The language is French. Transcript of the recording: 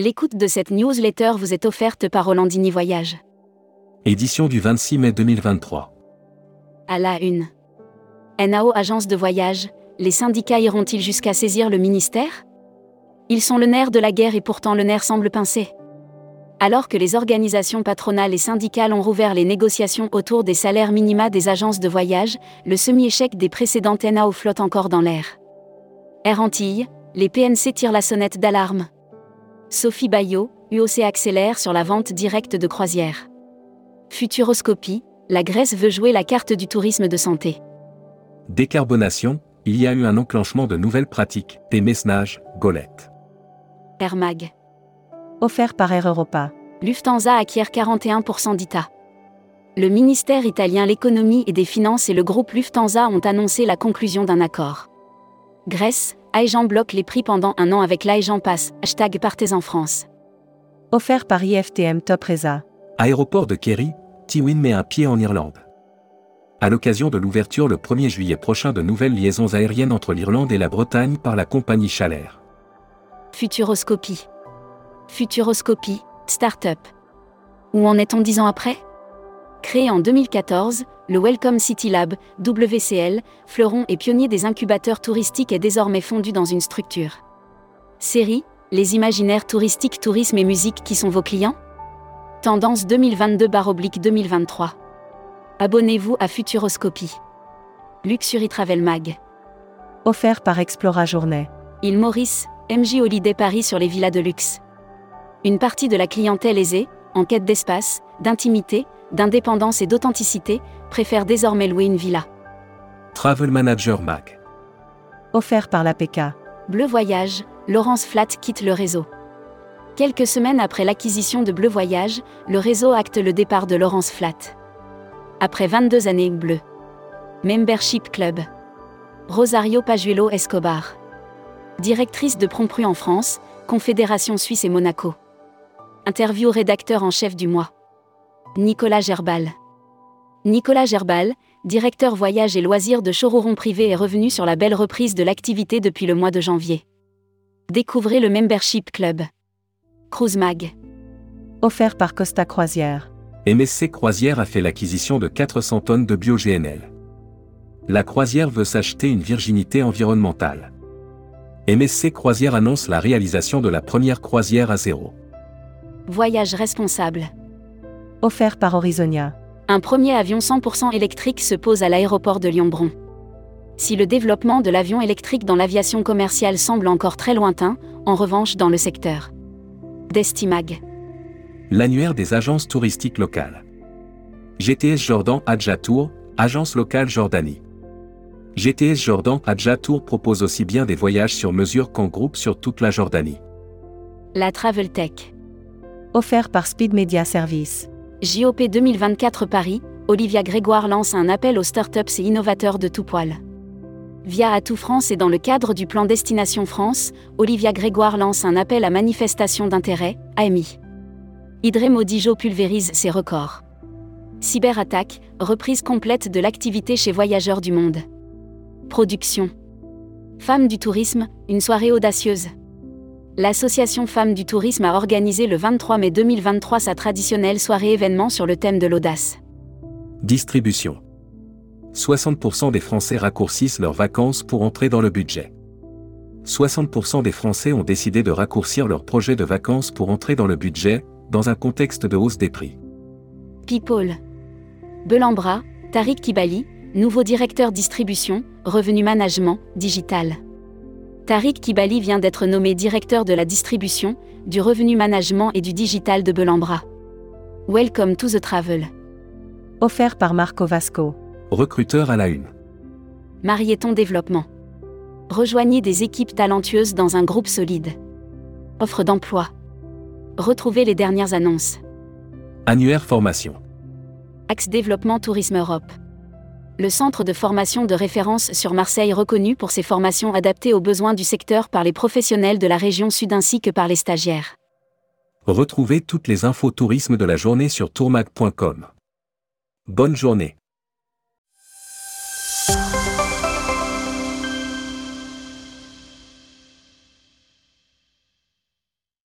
L'écoute de cette newsletter vous est offerte par Rolandini Voyage. Édition du 26 mai 2023. À la une. NAO Agence de voyage, les syndicats iront-ils jusqu'à saisir le ministère? Ils sont le nerf de la guerre et pourtant le nerf semble pincé. Alors que les organisations patronales et syndicales ont rouvert les négociations autour des salaires minima des agences de voyage, le semi-échec des précédentes NAO flotte encore dans l'air. Air Antilles, les PNC tirent la sonnette d'alarme. Sophie Bayot, UOC accélère sur la vente directe de croisières. Futuroscopie, la Grèce veut jouer la carte du tourisme de santé. Décarbonation, il y a eu un enclenchement de nouvelles pratiques, des messages, Golette. Air Mag. Offert par Air Europa. Lufthansa acquiert 41% d'ITA. Le ministère italien l'économie et des finances et le groupe Lufthansa ont annoncé la conclusion d'un accord. Grèce, Aegean bloque les prix pendant un an avec l'Aegean Pass, hashtag Partez en France. Offert par IFTM Top Reza. Aéroport de Kerry, Tiwin met un pied en Irlande. À l'occasion de l'ouverture le 1er juillet prochain de nouvelles liaisons aériennes entre l'Irlande et la Bretagne par la compagnie Chalair. Futuroscopie. Futuroscopie, start-up. Où en est-on dix ans après? Créé en 2014, le Welcome City Lab, WCL, fleuron et pionnier des incubateurs touristiques est désormais fondu dans une structure. Série, les imaginaires touristiques, tourisme et musique qui sont vos clients? Tendance 2022-2023. Abonnez-vous à Futuroscopie. Luxury Travel Mag. Offert par Explora Journée. Il Maurice, MJ Holiday Paris sur les villas de luxe. Une partie de la clientèle aisée, en quête d'espace, d'intimité, d'indépendance et d'authenticité, préfère désormais louer une villa. Travel Manager Mag. Offert par l'APK. Bleu Voyage, Laurence Flat quitte le réseau. Quelques semaines après l'acquisition de Bleu Voyage, le réseau acte le départ de Laurence Flat. Après 22 années bleu. Membership Club. Rosario Pajuelo Escobar. Directrice de Prompru en France, Confédération Suisse et Monaco. Interview rédacteur en chef du mois. Nicolas Gerbal. Nicolas Gerbal, directeur voyage et loisirs de Chororon Privé est revenu sur la belle reprise de l'activité depuis le mois de janvier. Découvrez le Membership Club. Cruise Mag. Offert par Costa Croisière. MSC Croisière a fait l'acquisition de 400 tonnes de bio-GNL. La croisière veut s'acheter une virginité environnementale. MSC Croisière annonce la réalisation de la première croisière à zéro. Voyage responsable. Offert par Horizonia. Un premier avion 100% électrique se pose à l'aéroport de Lyon-Bron. Si le développement de l'avion électrique dans l'aviation commerciale semble encore très lointain, en revanche dans le secteur. Destimag. L'annuaire des agences touristiques locales. GTS Jordan Adja Tour, agence locale Jordanie. GTS Jordan Adja Tour propose aussi bien des voyages sur mesure qu'en groupe sur toute la Jordanie. La Travel Tech. Offert par Speed Media Service. JOP 2024 Paris, Olivia Grégoire lance un appel aux startups et innovateurs de tout poil. Via Atout France et dans le cadre du plan Destination France, Olivia Grégoire lance un appel à manifestation d'intérêt, AMI. Idré Modijo pulvérise ses records. Cyberattaque, reprise complète de l'activité chez Voyageurs du Monde. Production. Femmes du tourisme, une soirée audacieuse. L'association Femmes du Tourisme a organisé le 23 mai 2023 sa traditionnelle soirée événement sur le thème de l'audace. Distribution. 60% des Français raccourcissent leurs vacances pour entrer dans le budget. 60% des Français ont décidé de raccourcir leur projet de vacances pour entrer dans le budget, dans un contexte de hausse des prix. People. Belambra, Tariq Kibali, nouveau directeur distribution, revenu management, digital. Tariq Kibali vient d'être nommé directeur de la distribution, du revenu management et du digital de Belambra. Welcome to the travel. Offert par Marco Vasco. Recruteur à la une. Marieton Développement. Rejoignez des équipes talentueuses dans un groupe solide. Offre d'emploi. Retrouvez les dernières annonces. Annuaire formation. Axe Développement Tourisme Europe. Le centre de formation de référence sur Marseille reconnu pour ses formations adaptées aux besoins du secteur par les professionnels de la région sud ainsi que par les stagiaires. Retrouvez toutes les infos tourisme de la journée sur tourmag.com. Bonne journée.